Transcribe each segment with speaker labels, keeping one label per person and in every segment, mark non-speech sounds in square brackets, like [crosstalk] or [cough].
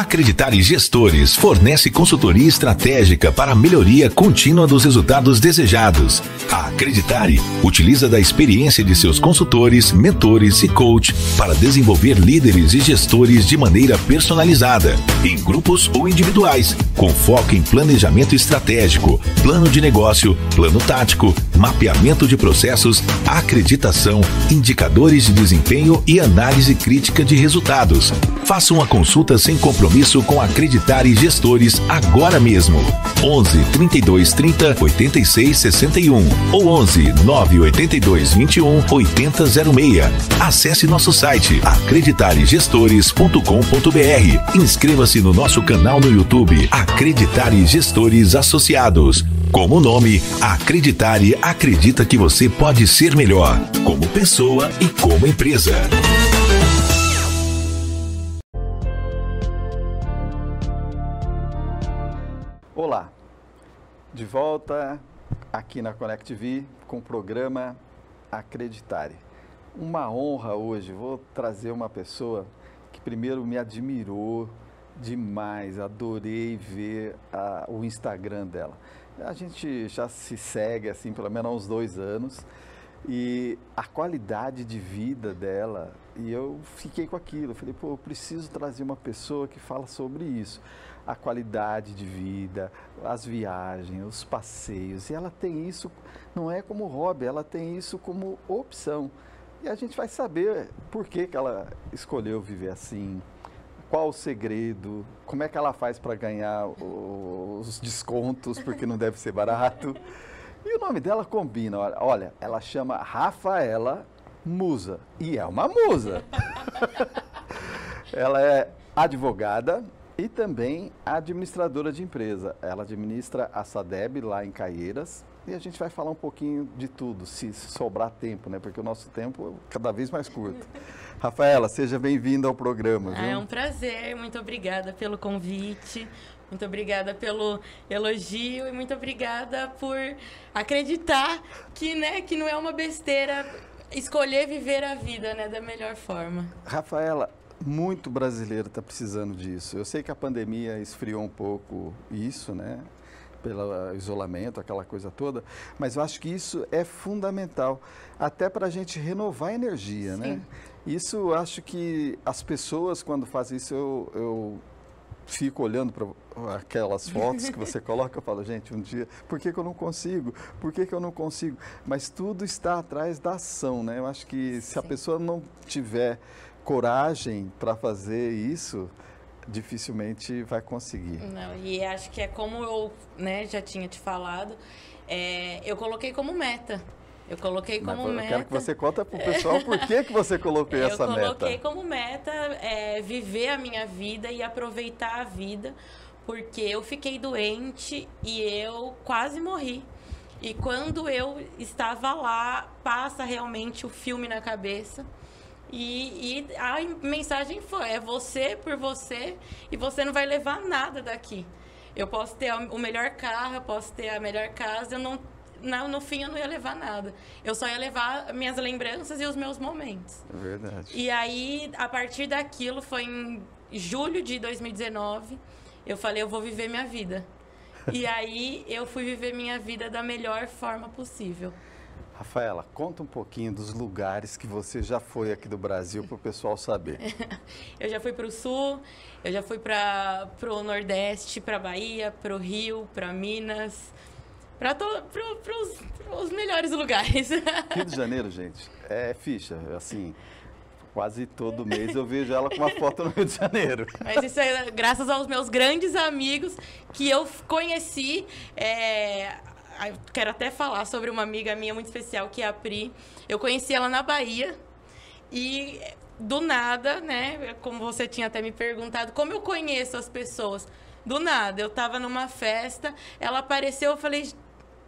Speaker 1: Acreditare Gestores fornece consultoria estratégica para a melhoria contínua dos resultados desejados. A Acreditare utiliza da experiência de seus consultores, mentores e coach para desenvolver líderes e gestores de maneira personalizada, em grupos ou individuais, com foco em planejamento estratégico, plano de negócio, plano tático, mapeamento de processos, acreditação, indicadores de desempenho e análise crítica de resultados. Faça uma consulta sem compromisso com Acreditar e Gestores agora mesmo. 11 32 30 86 61 ou 11 982 21 8006. Acesse nosso site acreditaregestores.com.br. Inscreva-se no nosso canal no YouTube Acreditar e Gestores Associados. Como nome, Acreditare acredita que você pode ser melhor, como pessoa e como empresa.
Speaker 2: De volta aqui na Connect TV com o programa Acreditare. Uma honra hoje, vou trazer uma pessoa que primeiro me admirou demais, adorei ver a, o Instagram dela. A gente já se segue assim pelo menos há uns dois anos e a qualidade de vida dela, e eu fiquei com aquilo, falei, pô, eu preciso trazer uma pessoa que fala sobre isso, a qualidade de vida, as viagens, os passeios, e ela tem isso, não é como hobby, ela tem isso como opção. E a gente vai saber por que, que ela escolheu viver assim, qual o segredo? Como é que ela faz para ganhar os descontos, porque não deve ser barato? E o nome dela combina, olha, ela chama Rafaela Musa, e é uma musa. [laughs] ela é advogada e também administradora de empresa. Ela administra a SADEB lá em Caieiras, e a gente vai falar um pouquinho de tudo, se sobrar tempo, né? Porque o nosso tempo é cada vez mais curto. [laughs] Rafaela, seja bem-vinda ao programa.
Speaker 3: Ah, é um prazer, muito obrigada pelo convite, muito obrigada pelo elogio e muito obrigada por acreditar que, né, que não é uma besteira escolher viver a vida, né, da melhor forma.
Speaker 2: Rafaela, muito brasileiro está precisando disso. Eu sei que a pandemia esfriou um pouco isso, né? pelo isolamento, aquela coisa toda, mas eu acho que isso é fundamental, até para a gente renovar a energia, né? Sim. né? Isso eu acho que as pessoas, quando fazem isso, eu, eu fico olhando para aquelas fotos que você [laughs] coloca, eu falo, gente, um dia, por que, que eu não consigo? Por que, que eu não consigo? Mas tudo está atrás da ação, né? Eu acho que se Sim. a pessoa não tiver coragem para fazer isso, dificilmente vai conseguir.
Speaker 3: Não, e acho que é como eu né, já tinha te falado, é, eu coloquei como meta. Eu coloquei como Mas, meta.
Speaker 2: Eu quero que você conta para o [laughs] pessoal por que, que você colocou essa meta.
Speaker 3: Eu coloquei como meta é, viver a minha vida e aproveitar a vida, porque eu fiquei doente e eu quase morri. E quando eu estava lá, passa realmente o filme na cabeça e, e, a mensagem foi: é você por você e você não vai levar nada daqui. Eu posso ter o melhor carro, eu posso ter a melhor casa, eu não, não, no fim eu não ia levar nada. Eu só ia levar minhas lembranças e os meus momentos.
Speaker 2: É verdade.
Speaker 3: E aí, a partir daquilo, foi em julho de 2019, eu falei: eu vou viver minha vida. e aí, eu fui viver minha vida da melhor forma possível.
Speaker 2: Rafaela, conta um pouquinho dos lugares que você já foi aqui do Brasil para o pessoal saber. [laughs]
Speaker 3: eu já fui para o Sul, eu já fui para o Nordeste, para Bahia, para o Rio, para Minas, para os melhores lugares.
Speaker 2: Rio de Janeiro, gente, é ficha, assim, quase todo mês eu vejo ela com uma foto no Rio de Janeiro.
Speaker 3: Mas isso é graças aos meus grandes amigos que eu conheci é, quero até falar sobre uma amiga minha muito especial, que é a Pri. Eu conheci ela na Bahia e do nada, né? Como você tinha até me perguntado, como eu conheço as pessoas? Do nada, eu estava numa festa, ela apareceu, eu falei,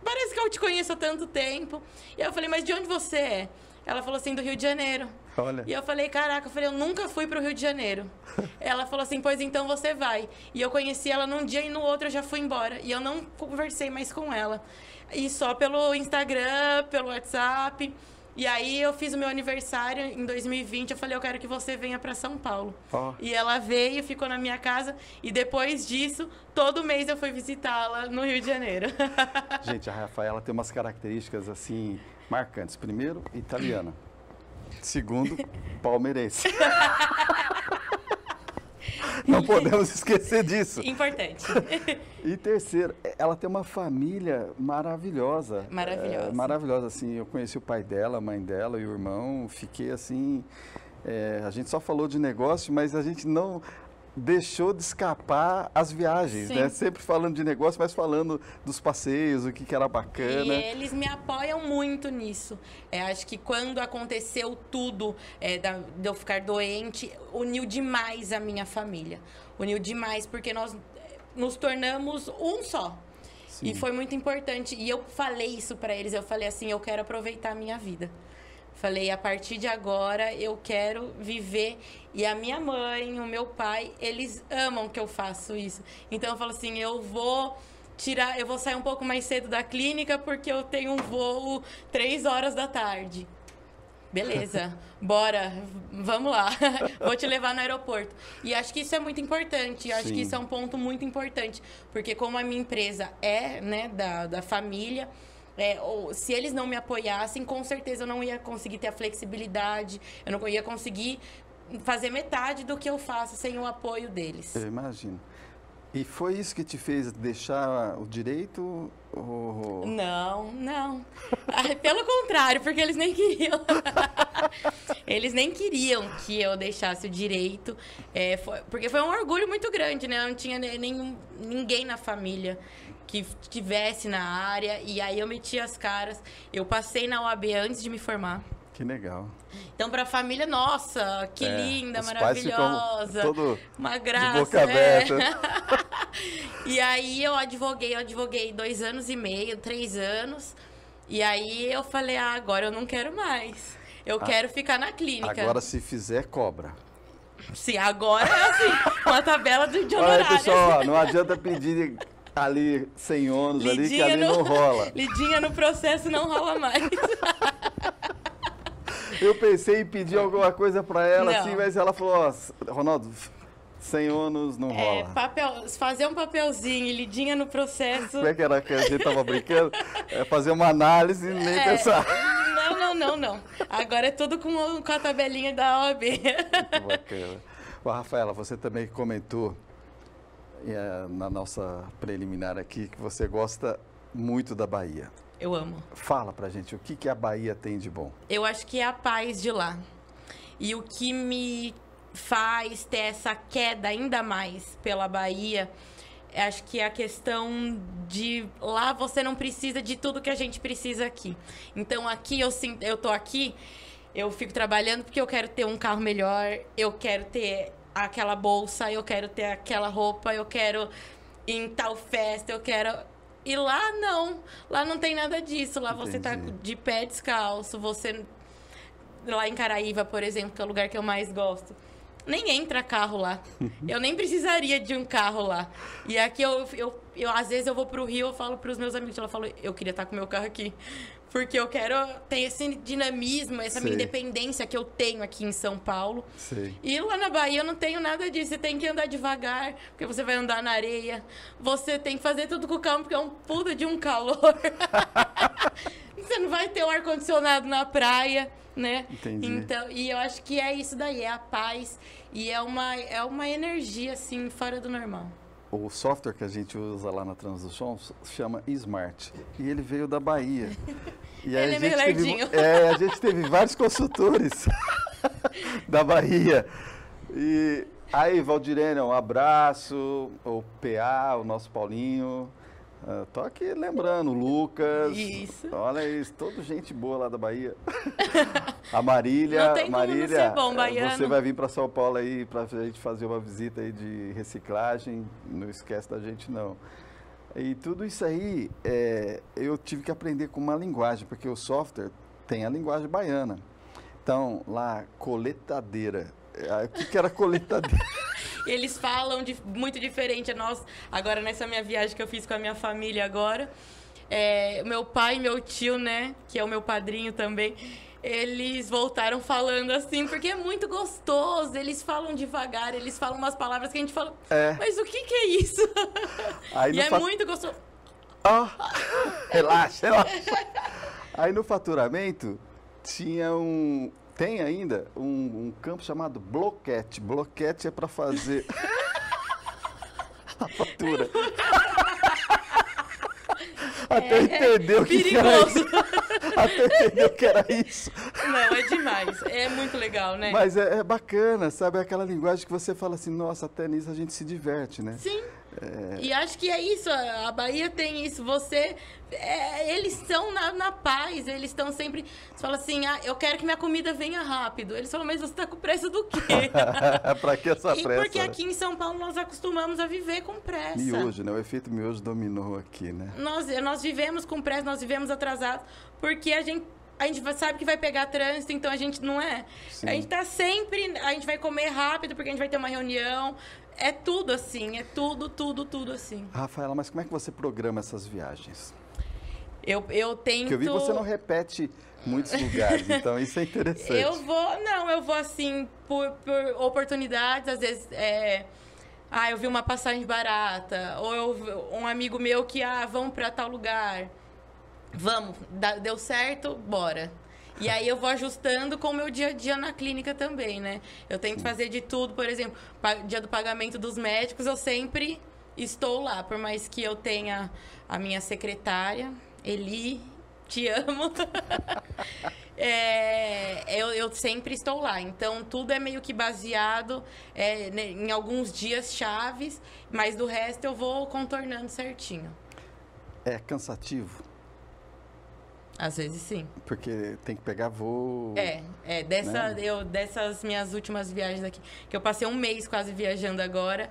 Speaker 3: parece que eu te conheço há tanto tempo. E eu falei, mas de onde você é? Ela falou assim, do Rio de Janeiro.
Speaker 2: Olha.
Speaker 3: E eu falei, caraca, eu falei, eu nunca fui para o Rio de Janeiro. [laughs] ela falou assim, pois então você vai. E eu conheci ela num dia e no outro eu já fui embora. E eu não conversei mais com ela. E só pelo Instagram, pelo WhatsApp. E aí eu fiz o meu aniversário em 2020, eu falei, eu quero que você venha para São Paulo.
Speaker 2: Oh.
Speaker 3: E ela veio, ficou na minha casa e depois disso, todo mês eu fui visitá-la no Rio de Janeiro.
Speaker 2: Gente, a Rafaela tem umas características assim marcantes. Primeiro, italiana. Segundo, palmeirense. [laughs] Não podemos esquecer disso.
Speaker 3: Importante. [laughs]
Speaker 2: E terceiro, ela tem uma família maravilhosa.
Speaker 3: Maravilhosa.
Speaker 2: É, maravilhosa, assim. Eu conheci o pai dela, a mãe dela e o irmão. Fiquei assim. É, a gente só falou de negócio, mas a gente não deixou de escapar as viagens,
Speaker 3: Sim.
Speaker 2: né? Sempre falando de negócio, mas falando dos passeios, o que, que era bacana.
Speaker 3: E eles me apoiam muito nisso. É, acho que quando aconteceu tudo, é, da- de eu ficar doente, uniu demais a minha família. Uniu demais, porque nós é, nos tornamos um só.
Speaker 2: Sim.
Speaker 3: E foi muito importante. E eu falei isso pra eles. Eu falei assim: eu quero aproveitar a minha vida. Falei, a partir de agora eu quero viver. E a minha mãe, o meu pai, eles amam que eu faço isso. Então eu falo assim: eu vou tirar, eu vou sair um pouco mais cedo da clínica porque eu tenho um voo três horas da tarde. Beleza, [laughs] bora, vamos lá. [laughs] Vou te levar no aeroporto. E acho que isso é muito importante. Acho
Speaker 2: Sim.
Speaker 3: que isso é um ponto muito importante. Porque como a minha empresa é, né, da, da família, é, ou, se eles não me apoiassem, com certeza eu não ia conseguir ter a flexibilidade, eu não ia conseguir fazer metade do que eu faço sem o apoio deles.
Speaker 2: Eu imagino. E foi isso que te fez deixar o direito? Ou...
Speaker 3: Não, não. [laughs] Pelo contrário, porque eles nem queriam. [laughs] eles nem queriam que eu deixasse o direito. É, foi- porque foi um orgulho muito grande, né? Eu não tinha ne- nenhum, ninguém na família que tivesse na área. E aí eu meti as caras. Eu passei na UAB antes de me formar.
Speaker 2: Que legal.
Speaker 3: Então, pra família, nossa, que
Speaker 2: É,
Speaker 3: linda, maravilhosa.
Speaker 2: todo
Speaker 3: Uma
Speaker 2: de
Speaker 3: graça.
Speaker 2: boca
Speaker 3: é.
Speaker 2: aberta. [laughs]
Speaker 3: E aí eu advoguei, eu advoguei dois anos e meio, três anos. E aí eu falei, ah, agora eu não quero mais. Eu quero ficar na clínica.
Speaker 2: Agora, se fizer, cobra.
Speaker 3: Sim, agora é assim, [laughs] uma tabela de, de
Speaker 2: Olha,
Speaker 3: honorários.
Speaker 2: pessoal, ó, não adianta pedir ali 100 ônus ali, que ali
Speaker 3: no-
Speaker 2: não rola. [laughs]
Speaker 3: Lidinha no processo não rola mais. [laughs]
Speaker 2: Eu pensei em pedir alguma coisa pra ela,
Speaker 3: Não.
Speaker 2: assim, mas ela falou, ó, Ronaldo, 100 ônus não
Speaker 3: É,
Speaker 2: rola.
Speaker 3: papel, fazer um papelzinho, e lidinha no processo.
Speaker 2: Como é que era que a gente tava [laughs] brincando? É fazer uma análise e nem
Speaker 3: É,
Speaker 2: pensar.
Speaker 3: Não, não, não, não. Agora é tudo com, com a tabelinha da OAB.
Speaker 2: Que bacana. Ô, Rafaela, você também comentou na nossa preliminar aqui que você gosta muito da Bahia.
Speaker 3: Eu amo.
Speaker 2: Fala pra gente o que, que a Bahia tem de bom.
Speaker 3: Eu acho que é a paz de lá. E o que me faz ter essa queda ainda mais pela Bahia, é, acho que é a questão de lá você não precisa de tudo que a gente precisa aqui. Então aqui eu sinto, eu tô aqui, eu fico trabalhando porque eu quero ter um carro melhor, eu quero ter aquela bolsa, eu quero ter aquela roupa, eu quero ir em tal festa, eu quero e lá não, lá não tem nada disso. Lá você tá
Speaker 2: Entendi.
Speaker 3: de pé descalço, você lá em Caraíva, por exemplo, que é o lugar que eu mais gosto. Nem entra carro lá. Eu nem precisaria de um carro lá. E aqui eu, eu, eu às vezes eu vou pro Rio, eu falo pros meus amigos, ela fala, eu queria estar com meu carro aqui. Porque eu quero ter esse dinamismo, essa minha
Speaker 2: Sei.
Speaker 3: independência que eu tenho aqui em São Paulo.
Speaker 2: Sei.
Speaker 3: E lá na Bahia eu não tenho nada disso. Você tem que andar devagar, porque você vai andar na areia. Você tem que fazer tudo com calma, porque é um puta de um calor. [laughs] você não vai ter um ar-condicionado na praia, né?
Speaker 2: Entendi.
Speaker 3: Então, e eu acho que é isso daí, é a paz. E é uma, é uma energia, assim, fora do normal.
Speaker 2: O software que a gente usa lá na Transdução chama Smart. E ele veio da Bahia. [laughs] E
Speaker 3: Ele
Speaker 2: a
Speaker 3: é meio
Speaker 2: gente teve,
Speaker 3: lerdinho.
Speaker 2: é, a gente teve vários consultores [laughs] da Bahia. E aí, Valdirene, um abraço. O PA, o nosso Paulinho. Ah, tô aqui lembrando, Lucas.
Speaker 3: Isso.
Speaker 2: Olha isso, toda gente boa lá da Bahia. [laughs] A Marília.
Speaker 3: Não tem como não
Speaker 2: Marília,
Speaker 3: ser bom,
Speaker 2: eh,
Speaker 3: baiano.
Speaker 2: Você vai vir para São Paulo aí para a gente fazer uma visita aí de reciclagem. Não esquece da gente não. E tudo isso aí é, eu tive que aprender com uma linguagem, porque o software tem a linguagem baiana. Então, lá, coletadeira. Eh, O que, que era coletadeira? [laughs]
Speaker 3: Eles falam de, muito diferente a nós. Agora, nessa minha viagem que eu fiz com a minha família agora, é, meu pai e meu tio, né, que é o meu padrinho também, eles voltaram falando assim, porque é muito gostoso. Eles falam devagar, eles falam umas palavras que a gente fala,
Speaker 2: É.
Speaker 3: mas o que que é isso? [laughs]
Speaker 2: Aí
Speaker 3: e é muito gostoso.
Speaker 2: Ó, [laughs] relaxa, relaxa. Aí no faturamento tinha um. Tem ainda um, um campo chamado bloquete. Bloquete é para fazer [laughs] a fatura. [laughs] Até entender o que, que era
Speaker 3: Perigoso.
Speaker 2: isso. Até entender o que era isso.
Speaker 3: Não, é demais. É muito legal, né?
Speaker 2: Mas é, é bacana, sabe? É aquela linguagem que você fala assim, nossa, até nisso a gente se diverte, né?
Speaker 3: Sim. E acho que é isso, a Bahia tem isso. Você. é, eles estão na, na paz, eles estão sempre. Você fala assim, ah, eu quero que minha comida venha rápido. Eles falam, mas você tá com pressa do quê? [laughs]
Speaker 2: pra que essa
Speaker 3: e
Speaker 2: pressa?
Speaker 3: porque
Speaker 2: né?
Speaker 3: aqui em São Paulo nós acostumamos a viver com pressa.
Speaker 2: Miojo, né? O efeito miojo dominou aqui, né?
Speaker 3: Nós, nós vivemos com pressa, nós vivemos atrasados, porque a gente. A gente sabe que vai pegar trânsito, então a gente não é.
Speaker 2: Sim.
Speaker 3: A gente tá sempre. A gente vai comer rápido porque a gente vai ter uma reunião. É tudo assim, é tudo, tudo, tudo assim.
Speaker 2: Rafaela, mas como é que você programa essas viagens?
Speaker 3: Eu, eu tento.
Speaker 2: Porque eu vi que você não repete muitos lugares, então isso é interessante.
Speaker 3: Eu vou, não, eu vou assim, por, por oportunidades, às vezes, é, ah, eu vi uma passagem barata, ou eu, um amigo meu que, ah, vamos pra tal lugar, vamos, deu certo, bora. E aí eu vou ajustando com o meu dia a dia na clínica também, né? Eu tento fazer de tudo, por exemplo, dia do pagamento dos médicos, eu sempre estou lá, por mais que eu tenha a minha secretária, Eli, te [laughs] amo. É, eu, eu sempre estou lá. Então, tudo é meio que baseado é, em alguns dias chaves, mas do resto eu vou contornando certinho.
Speaker 2: É cansativo,
Speaker 3: Às vezes sim.
Speaker 2: porque tem que pegar voo.
Speaker 3: É, é dessa,
Speaker 2: Né?
Speaker 3: eu, dessas minhas últimas viagens aqui, que eu passei um mês quase viajando agora.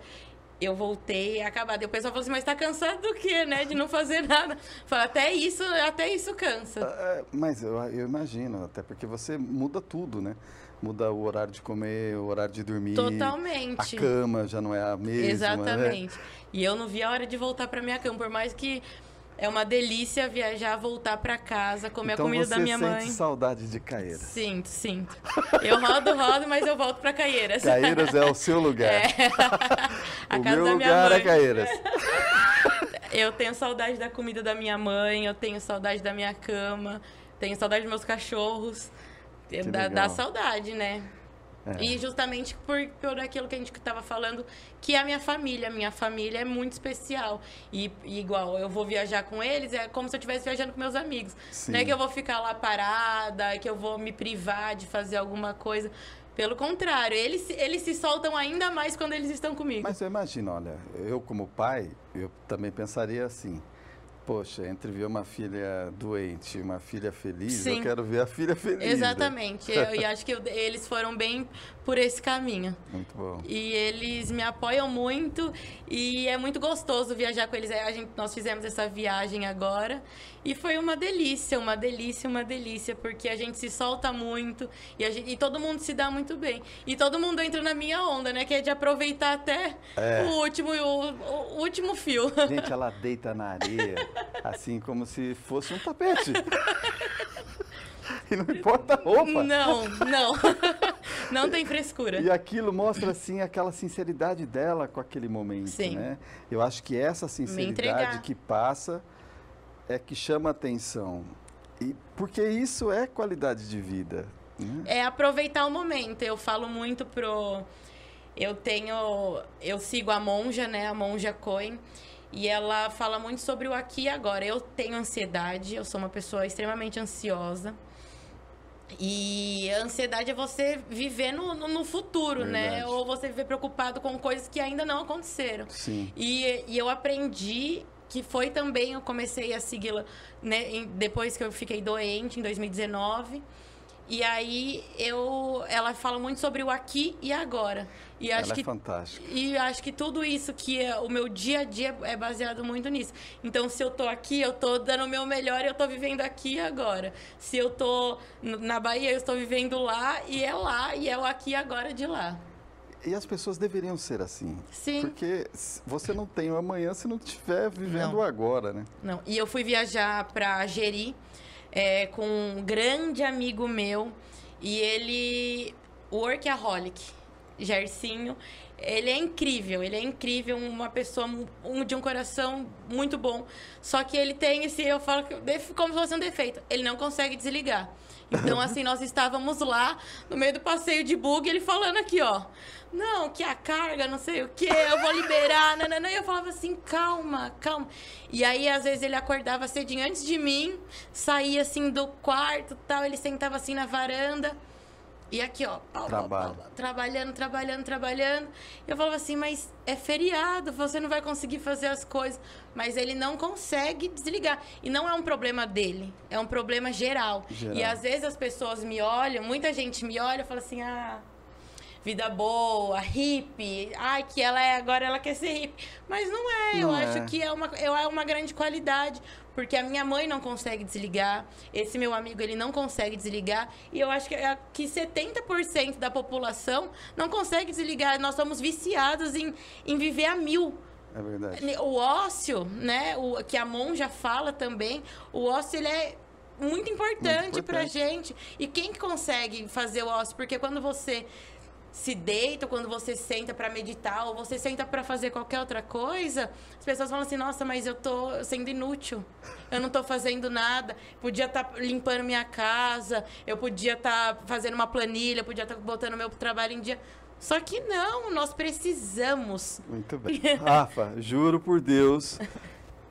Speaker 3: Eu voltei acabada. E o pessoal falou assim, mas tá cansado do quê, né? De não fazer nada. Fala, até isso, até isso cansa.
Speaker 2: É, Mas eu, eu imagino, até porque você muda tudo, né? Muda o horário de comer, o horário de dormir.
Speaker 3: Totalmente.
Speaker 2: A cama já não é a mesma. Né?
Speaker 3: Exatamente. E eu não vi a hora de voltar pra minha cama, por mais que é uma delícia viajar, voltar pra casa, comer
Speaker 2: então
Speaker 3: a comida
Speaker 2: você
Speaker 3: da minha
Speaker 2: sente
Speaker 3: mãe.
Speaker 2: saudade de Caeiras.
Speaker 3: Sinto, sinto. Eu rodo, rodo, mas eu volto pra Caieiras.
Speaker 2: Caeiras é o [laughs] seu lugar.
Speaker 3: É. [laughs] a
Speaker 2: o
Speaker 3: casa
Speaker 2: meu
Speaker 3: da minha
Speaker 2: lugar
Speaker 3: mãe.
Speaker 2: é Caeiras. [laughs]
Speaker 3: Eu tenho saudade da comida da minha mãe, eu tenho saudade da minha cama, tenho saudade dos meus cachorros. Dá, dá saudade, né?
Speaker 2: É.
Speaker 3: E justamente por, por aquilo que a gente estava falando, que é a minha família. A minha família é muito especial. E, e igual, eu vou viajar com eles, é como se eu estivesse viajando com meus amigos.
Speaker 2: Sim.
Speaker 3: Não é que eu vou ficar lá parada, que eu vou me privar de fazer alguma coisa. Pelo contrário, eles, se- eles se soltam ainda mais quando eles estão comigo.
Speaker 2: Mas eu imagino, olha, eu como pai, eu também pensaria assim. Poxa, entre ver uma filha doente e uma filha feliz, eu
Speaker 3: Sim.
Speaker 2: quero ver a filha feliz. né?
Speaker 3: Exatamente. Eu, e acho que eu- eles foram bem por esse caminho.
Speaker 2: Muito bom.
Speaker 3: E eles me apoiam muito e é muito gostoso viajar com eles. A gente, nós fizemos essa viagem agora e foi uma delícia, uma delícia, uma delícia, porque a gente se solta muito e, a gente- e todo mundo se dá muito bem. E todo mundo entra na minha onda, né? Que é de aproveitar até
Speaker 2: É.
Speaker 3: o, último, o, o último fio.
Speaker 2: Gente, ela deita na areia, [laughs] assim como se fosse um tapete. E não importa a roupa.
Speaker 3: Não, não. Não tem frescura.
Speaker 2: E aquilo mostra, assim, aquela sinceridade dela com aquele momento,
Speaker 3: Sim.
Speaker 2: né? Eu acho que essa sinceridade que passa é que chama atenção. E porque isso é qualidade de vida. Né?
Speaker 3: É aproveitar o momento. Eu falo muito pro. Eu tenho. Eu sigo a monja, né? A monja Cohen. E ela fala muito sobre o aqui e agora. Eu tenho ansiedade, eu sou uma pessoa extremamente ansiosa. E a ansiedade é você viver no, no, no futuro, né?
Speaker 2: Verdade.
Speaker 3: Ou você viver preocupado com coisas que ainda não aconteceram.
Speaker 2: Sim.
Speaker 3: E, e eu aprendi que foi também, eu comecei a segui-la né, depois que eu fiquei doente, em 2019. E aí eu, ela fala muito sobre o aqui e agora. E acho
Speaker 2: Ela
Speaker 3: que
Speaker 2: é fantástica.
Speaker 3: e acho que tudo isso que é o meu dia a dia é baseado muito nisso. Então, se eu tô aqui, eu tô dando o meu melhor e eu tô vivendo aqui e agora. Se eu tô na Bahia, eu estou vivendo lá e é lá e é o aqui e agora de lá.
Speaker 2: E as pessoas deveriam ser assim.
Speaker 3: Sim.
Speaker 2: Porque você não tem o amanhã se não estiver vivendo
Speaker 3: Não.
Speaker 2: agora, né?
Speaker 3: Não. E eu fui viajar para Jeri é, com um grande amigo meu. E ele. Workaholic, Gercinho. Ele é incrível, ele é incrível, uma pessoa um, de um coração muito bom. Só que ele tem esse, eu falo que como se fosse um defeito, ele não consegue desligar. Então, assim, nós estávamos lá no meio do passeio de bug, ele falando aqui, ó. Não, que a carga, não sei o que, eu vou liberar. [laughs] Nanana. E eu falava assim, calma, calma. E aí, às vezes, ele acordava cedinho antes de mim, saía assim do quarto tal, ele sentava assim na varanda. E aqui, ó, pau, pau, pau, trabalhando, trabalhando, trabalhando. Eu falava assim, mas é feriado, você não vai conseguir fazer as coisas. Mas ele não consegue desligar. E não é um problema dele, é um problema geral. geral. E às vezes as pessoas me olham, muita gente me olha e fala assim, ah, vida boa, hippie. Ai, que ela é agora ela quer ser hippie. Mas não é, não eu é. acho que é uma, é uma grande qualidade. Porque a minha mãe não consegue desligar, esse meu amigo ele não consegue desligar, e eu acho que, é que 70% da população não consegue desligar. Nós somos viciados em, em viver a mil.
Speaker 2: É verdade.
Speaker 3: O ócio, né, o, que a monja fala também, o ócio ele é muito importante, muito importante. pra gente. E quem consegue fazer o ócio? Porque quando você se deita, quando você senta para meditar, ou você senta para fazer qualquer outra coisa, as pessoas falam assim: nossa, mas eu tô sendo inútil, eu não tô fazendo nada. Podia estar tá limpando minha casa, eu podia estar tá fazendo uma planilha, podia estar tá botando meu trabalho em dia. Só que não, nós precisamos.
Speaker 2: Muito bem. [laughs] Rafa, juro por Deus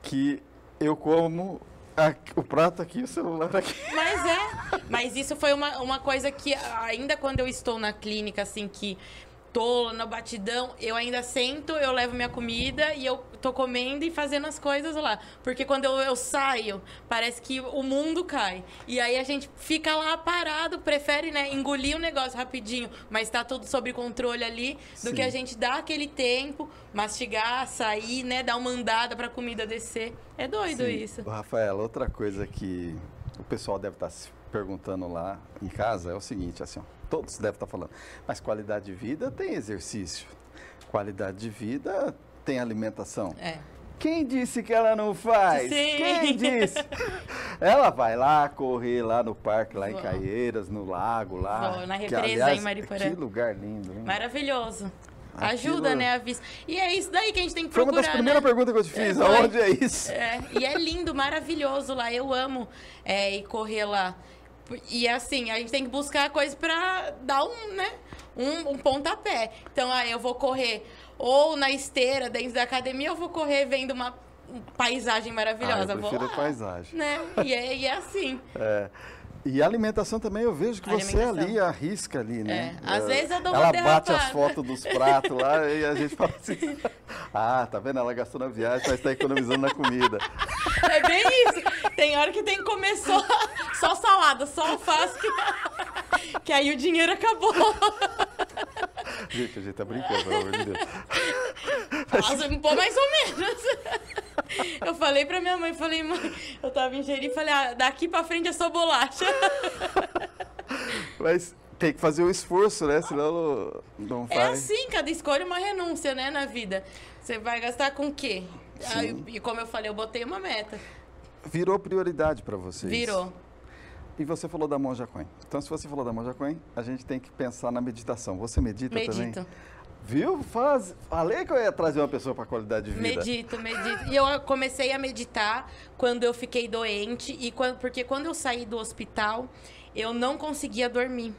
Speaker 2: que eu como o prato aqui, o celular aqui.
Speaker 3: Mas é. Mas isso foi uma, uma coisa que, ainda quando eu estou na clínica, assim, que tô na batidão, eu ainda sento, eu levo minha comida e eu tô comendo e fazendo as coisas lá. Porque quando eu, eu saio, parece que o mundo cai. E aí a gente fica lá parado, prefere, né, engolir o negócio rapidinho, mas tá tudo sob controle ali, do Sim. que a gente dar aquele tempo, mastigar, sair, né, dar uma andada pra comida descer. É doido Sim. isso.
Speaker 2: Rafael, outra coisa que o pessoal deve estar tá se perguntando lá em casa é o seguinte, assim, ó todos devem estar falando. Mas qualidade de vida tem exercício. Qualidade de vida tem alimentação.
Speaker 3: É.
Speaker 2: Quem disse que ela não faz? Sim. Quem disse? [laughs] ela vai lá correr lá no parque, lá Vou. em Caieiras, no lago, lá.
Speaker 3: Vou, na represa que, aliás, em Mariporã.
Speaker 2: Que lugar lindo, hein?
Speaker 3: Maravilhoso. Aquilo... Ajuda, né, a vista. E é isso daí que a gente tem que
Speaker 2: Foi
Speaker 3: procurar,
Speaker 2: uma das primeiras
Speaker 3: né?
Speaker 2: perguntas que eu te fiz. É, Aonde é isso?
Speaker 3: É, e é lindo, maravilhoso lá. Eu amo é, ir correr lá. E assim, a gente tem que buscar coisas para dar um, né? Um, um pontapé. Então, aí ah, eu vou correr ou na esteira dentro da academia, eu vou correr vendo uma paisagem maravilhosa.
Speaker 2: Ah, eu prefiro vou paisagem.
Speaker 3: Né? E é, e é assim.
Speaker 2: É. E a alimentação também, eu vejo que você ali arrisca ali, né?
Speaker 3: É. Às é. vezes eu dou uma
Speaker 2: Ela bate as fotos dos pratos lá [laughs] e a gente fala assim, ah, tá vendo? Ela gastou na viagem, mas está economizando na comida.
Speaker 3: É bem isso. Tem hora que tem que comer só, só salada, só alface, que, que aí o dinheiro acabou.
Speaker 2: Gente, a gente tá brincando, pelo amor de Deus.
Speaker 3: Nossa, um pouco mais ou menos. Eu falei pra minha mãe, falei, mãe, eu tava ingerindo e falei, ah, daqui pra frente é só bolacha. [laughs]
Speaker 2: Mas tem que fazer o um esforço, né? Senão não, não
Speaker 3: faz. É assim, cada escolha é uma renúncia, né, na vida. Você vai gastar com o quê? e como eu falei, eu botei uma meta.
Speaker 2: Virou prioridade para vocês.
Speaker 3: Virou.
Speaker 2: E você falou da Monja Coen. Então, se você falou da Monja Coen, a gente tem que pensar na meditação. Você medita
Speaker 3: Medito.
Speaker 2: também?
Speaker 3: Medito.
Speaker 2: Viu? Faz... Falei que eu ia trazer uma pessoa para qualidade de vida.
Speaker 3: Medito, medito. E eu comecei a meditar quando eu fiquei doente e quando, porque quando eu saí do hospital, eu não conseguia dormir.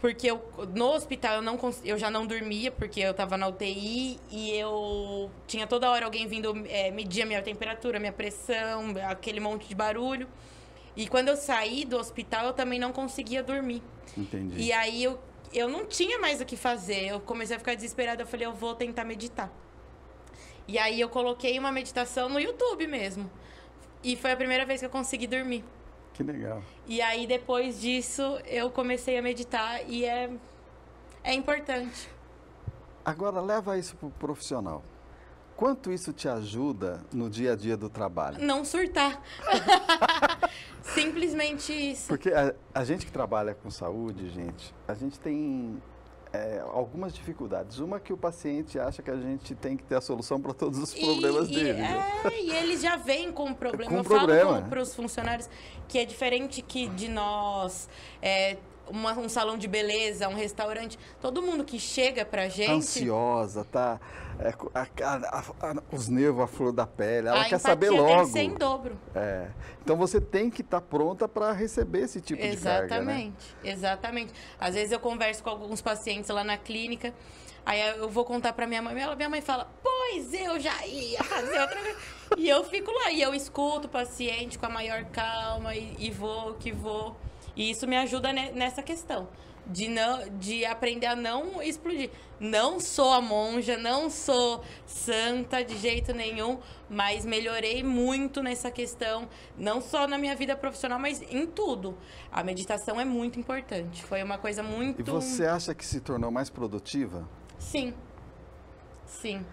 Speaker 3: Porque eu, no hospital eu, não, eu já não dormia, porque eu tava na UTI e eu tinha toda hora alguém vindo é, medir a minha temperatura, minha pressão, aquele monte de barulho. E quando eu saí do hospital, eu também não conseguia dormir.
Speaker 2: Entendi.
Speaker 3: E aí eu eu não tinha mais o que fazer. Eu comecei a ficar desesperada. Eu falei, eu vou tentar meditar. E aí eu coloquei uma meditação no YouTube mesmo. E foi a primeira vez que eu consegui dormir.
Speaker 2: Que legal.
Speaker 3: E aí depois disso eu comecei a meditar e é é importante.
Speaker 2: Agora leva isso pro profissional. Quanto isso te ajuda no dia a dia do trabalho?
Speaker 3: Não surtar. [laughs] Simplesmente isso.
Speaker 2: Porque a, a, gente que trabalha com saúde, gente, a gente tem é, algumas dificuldades. Uma que o paciente acha que a gente tem que ter a solução para todos os problemas
Speaker 3: e,
Speaker 2: dele.
Speaker 3: E, é, e eles já vêm com o problema.
Speaker 2: Com
Speaker 3: Eu
Speaker 2: problema.
Speaker 3: falo para os funcionários que é diferente que de nós. É, uma, um salão de beleza, um restaurante, todo mundo que chega pra gente.
Speaker 2: Ansiosa, tá? É, a, a, a, os nervos à flor da pele, ela quer saber logo.
Speaker 3: Tem que ser em dobro.
Speaker 2: É. Então você tem que estar tá pronta para receber esse tipo
Speaker 3: exatamente,
Speaker 2: de carga. Né?
Speaker 3: Exatamente. Às vezes eu converso com alguns pacientes lá na clínica, aí eu vou contar para minha mãe, minha mãe fala, pois eu já ia fazer outra coisa. e eu fico lá, e eu escuto o paciente com a maior calma e, e vou que vou. E isso me ajuda nessa questão de não de aprender a não explodir. Não sou a monja, não sou santa de jeito nenhum, mas melhorei muito nessa questão, não só na minha vida profissional, mas em tudo. A meditação é muito importante. Foi uma coisa muito
Speaker 2: E você acha que se tornou mais produtiva?
Speaker 3: Sim. Sim.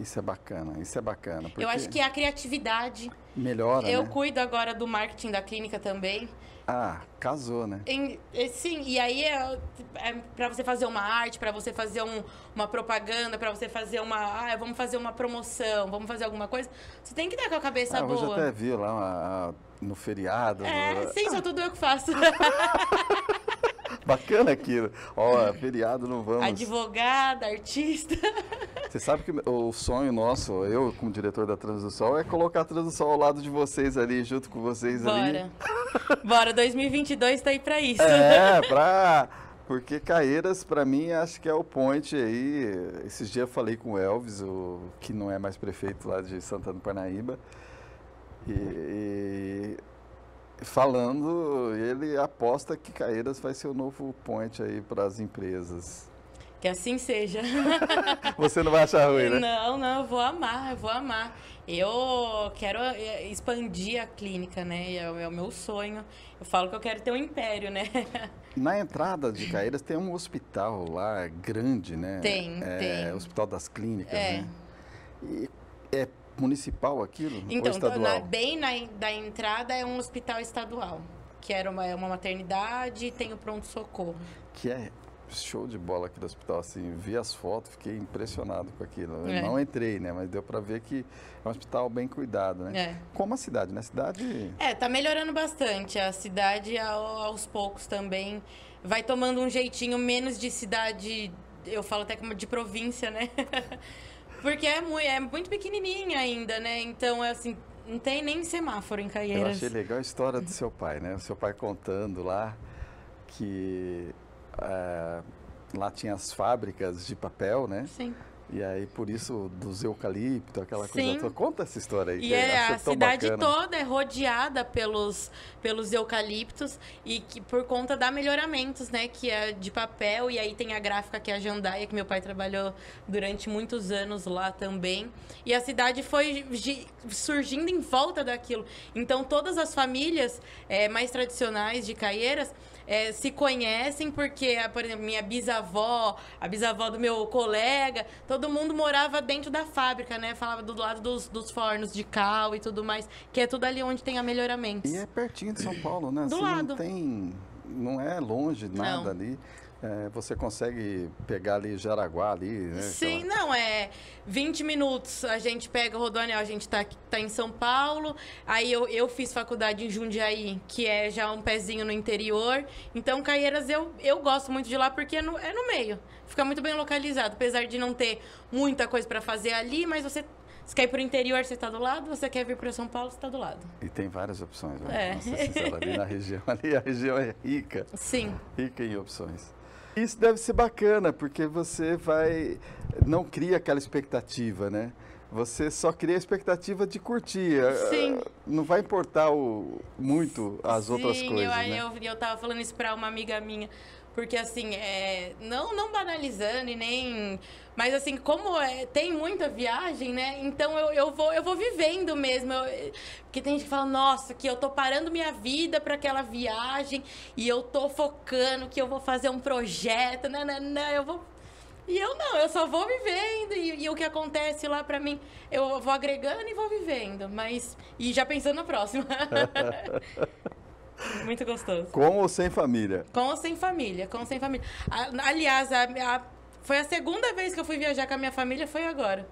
Speaker 2: Isso é bacana, isso é bacana.
Speaker 3: Eu acho que a criatividade
Speaker 2: melhora.
Speaker 3: Eu
Speaker 2: né?
Speaker 3: cuido agora do marketing da clínica também.
Speaker 2: Ah, casou, né?
Speaker 3: Em, sim, e aí é, é para você fazer uma arte, para você fazer um, uma propaganda, para você fazer uma. Ah, vamos fazer uma promoção, vamos fazer alguma coisa. Você tem que estar com a cabeça
Speaker 2: ah,
Speaker 3: boa.
Speaker 2: Hoje até viu lá uma, no feriado.
Speaker 3: É,
Speaker 2: no... [laughs]
Speaker 3: sim, só tudo eu que faço. [laughs]
Speaker 2: Bacana aquilo. Ó, feriado não vamos.
Speaker 3: Advogada, artista. [laughs]
Speaker 2: Você sabe que o sonho nosso, eu como diretor da Transdução, é colocar a Transdução ao lado de vocês ali, junto com vocês
Speaker 3: Bora.
Speaker 2: ali.
Speaker 3: Bora, [laughs] 2022 tá aí pra isso.
Speaker 2: É, pra... Porque Caeiras, para mim, acho que é o point aí. Esses dias eu falei com o Elvis, o, que não é mais prefeito lá de Santana do Parnaíba. E, e, falando, ele aposta que Caeiras vai ser o novo point aí para as empresas.
Speaker 3: Que assim seja. [laughs]
Speaker 2: Você não vai achar ruim, né?
Speaker 3: Não, não, eu vou amar, eu vou amar. Eu quero eh, expandir a clínica, né? É o meu sonho. Eu falo que eu quero ter um império, né? [laughs]
Speaker 2: Na entrada de Caeiras tem um hospital lá grande, né?
Speaker 3: Tem,
Speaker 2: é,
Speaker 3: tem.
Speaker 2: Hospital das Clínicas,
Speaker 3: É.
Speaker 2: né? E é municipal aquilo? ou
Speaker 3: Então,
Speaker 2: estadual?
Speaker 3: na- bem na da entrada é um hospital estadual, que era uma, é uma maternidade e tem o pronto-socorro.
Speaker 2: Que é show de bola aqui do hospital, assim, vi as fotos, fiquei impressionado com aquilo. Eu
Speaker 3: É.
Speaker 2: não entrei, né, mas deu para ver que é um hospital bem cuidado, né?
Speaker 3: É.
Speaker 2: Como a cidade, né? A cidade
Speaker 3: É, tá melhorando bastante. A cidade, ao- aos poucos também, vai tomando um jeitinho menos de cidade, eu falo até como de província, né? [laughs] Porque é muito, é muito pequenininha ainda, né? Então, é assim, não tem nem semáforo em
Speaker 2: eu
Speaker 3: Caieiras.
Speaker 2: achei legal a história do seu pai, né? O seu pai contando lá que é, lá tinha as fábricas de papel, né?
Speaker 3: Sim.
Speaker 2: E aí por isso dos eucalipto, aquela coisa
Speaker 3: Sim.
Speaker 2: toda. Conta essa história aí.
Speaker 3: E é, a cidade
Speaker 2: bacana.
Speaker 3: toda é rodeada pelos, pelos eucaliptos e que por conta da melhoramentos, né, que é de papel e aí tem a gráfica que é a Jandaia, que meu pai trabalhou durante muitos anos lá também. E a cidade foi gi- surgindo em volta daquilo. Então todas as famílias eh, mais tradicionais de Caieiras eh, se conhecem porque, ah, por exemplo, minha bisavó, a bisavó do meu colega, todo mundo morava dentro da fábrica, né? Falava do lado dos, dos fornos de cal e tudo mais, que é tudo ali onde tem a melhoramentos.
Speaker 2: E é pertinho de São Paulo, né?
Speaker 3: Do
Speaker 2: Assim,
Speaker 3: lado.
Speaker 2: Não tem. Não é longe nada
Speaker 3: Não.
Speaker 2: ali. É, você consegue pegar ali Jaraguá ali, né?
Speaker 3: Sim, não, é 20 minutos. A gente pega o Rodoanel, a gente tá, tá em São Paulo. Aí eu, eu fiz faculdade em Jundiaí, que é já um pezinho no interior. Então, Caieiras eu, eu gosto muito de lá porque é no, é no meio. Fica muito bem localizado. Apesar de não ter muita coisa para fazer ali, mas você. Você quer ir pro interior, você tá do lado. Você quer vir para São Paulo, você tá do lado.
Speaker 2: E tem várias opções, né?
Speaker 3: É.
Speaker 2: Nossa Senhora, ali na região, [laughs] ali a região é rica,
Speaker 3: Sim.
Speaker 2: rica em opções. Isso deve ser bacana, porque você vai. não cria aquela expectativa, né? Você só cria a expectativa de curtir.
Speaker 3: Sim.
Speaker 2: Ah, Não vai importar o, muito as outras
Speaker 3: Sim,
Speaker 2: coisas,
Speaker 3: eu,
Speaker 2: né?
Speaker 3: eu, eu tava falando isso pra uma amiga minha. Porque, assim, é, não, não banalizando e nem... Mas, assim, como é, tem muita viagem, né? Então, eu, eu, vou, eu vou vivendo mesmo. Eu- porque tem gente que fala, nossa, que eu tô parando minha vida pra aquela viagem e eu tô focando que eu vou fazer um projeto, né, né, né, eu vou... E eu não, eu só vou vivendo e, e o que acontece lá pra mim, eu vou agregando e vou vivendo, mas... E já pensando na próxima. [laughs] [laughs] [laughs] Muito gostoso.
Speaker 2: Com ou sem família?
Speaker 3: Com ou sem família, com ou sem família. Aliás, a, a, foi a segunda vez que eu fui viajar com a minha família, foi agora.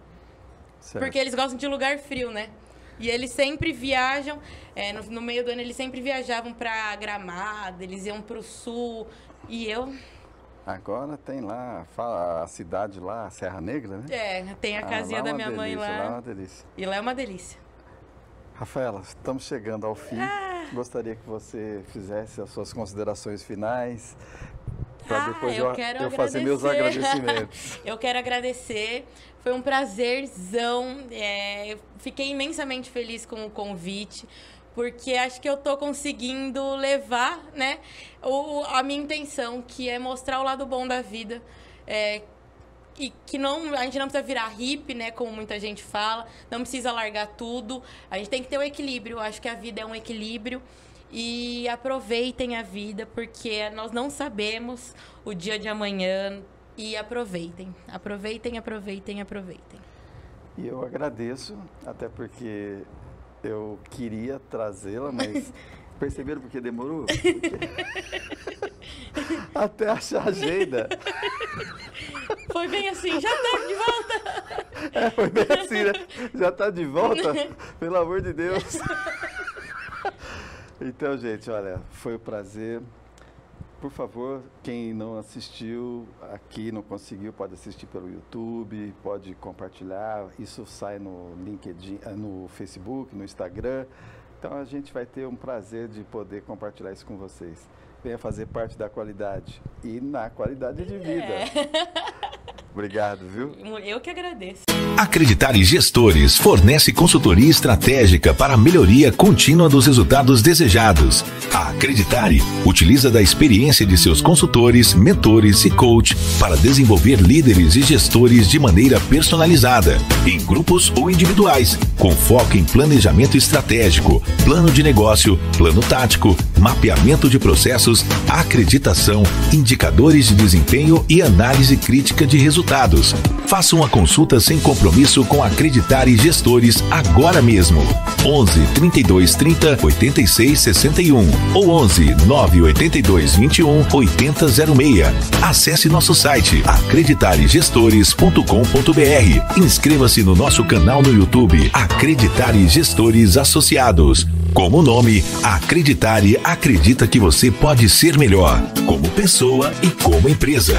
Speaker 3: Certo. Porque eles gostam de lugar frio, né? E eles sempre viajam, é, no, no, meio do ano eles sempre viajavam para Gramado, eles iam para o sul. E eu.
Speaker 2: Agora tem lá a cidade lá, Serra Negra, né?
Speaker 3: É, tem a ah, casinha da é minha delícia, mãe lá. Lá é uma delícia. E lá é uma delícia.
Speaker 2: Rafaela, estamos chegando ao fim. Ah. Gostaria que você fizesse as suas considerações finais para ah, depois eu, eu, eu fazer meus agradecimentos. [laughs]
Speaker 3: eu quero agradecer. Foi um prazerzão. É, fiquei imensamente feliz com o convite, porque acho que eu tô conseguindo levar, né, o, a minha intenção, que é mostrar o lado bom da vida. É, e que não, a gente não precisa virar hippie, né, como muita gente fala, não precisa largar tudo. A gente tem que ter o um equilíbrio. Eu acho que a vida é um equilíbrio e aproveitem a vida, porque nós não sabemos o dia de amanhã e aproveitem. Aproveitem, aproveitem, aproveitem.
Speaker 2: E eu agradeço, até porque eu queria trazê-la, mas [laughs] perceberam porque demorou? [laughs] [laughs] até achar a agenda.
Speaker 3: Foi bem assim, já tá de volta.
Speaker 2: É, foi bem assim, né? Já tá de volta? Pelo amor de Deus. [laughs] Então, gente, olha, foi um prazer. Por favor, quem não assistiu aqui, não conseguiu, pode assistir pelo YouTube, pode compartilhar. Isso sai no LinkedIn, eh, no Facebook, no Instagram. Então a gente vai ter um prazer de poder compartilhar isso com vocês. Venha fazer parte da qualidade e na qualidade de vida. É. [laughs] Obrigado, viu?
Speaker 3: Eu que agradeço.
Speaker 1: Acreditar Gestores fornece consultoria estratégica para a melhoria contínua dos resultados desejados. A Acreditare utiliza da experiência de seus consultores, mentores e coach para desenvolver líderes e gestores de maneira personalizada, em grupos ou individuais, com foco em planejamento estratégico, plano de negócio, plano tático, mapeamento de processos, acreditação, indicadores de desempenho e análise crítica de resultados. Faça uma consulta sem compromisso com Acreditar e Gestores agora mesmo. 11 32 30 86 61 ou 11 982 21 80 06. Acesse nosso site acreditaregestores.com.br. Inscreva-se no nosso canal no YouTube Acreditar e Gestores Associados. Como o nome, Acreditare acredita que você pode ser melhor, como pessoa e como empresa.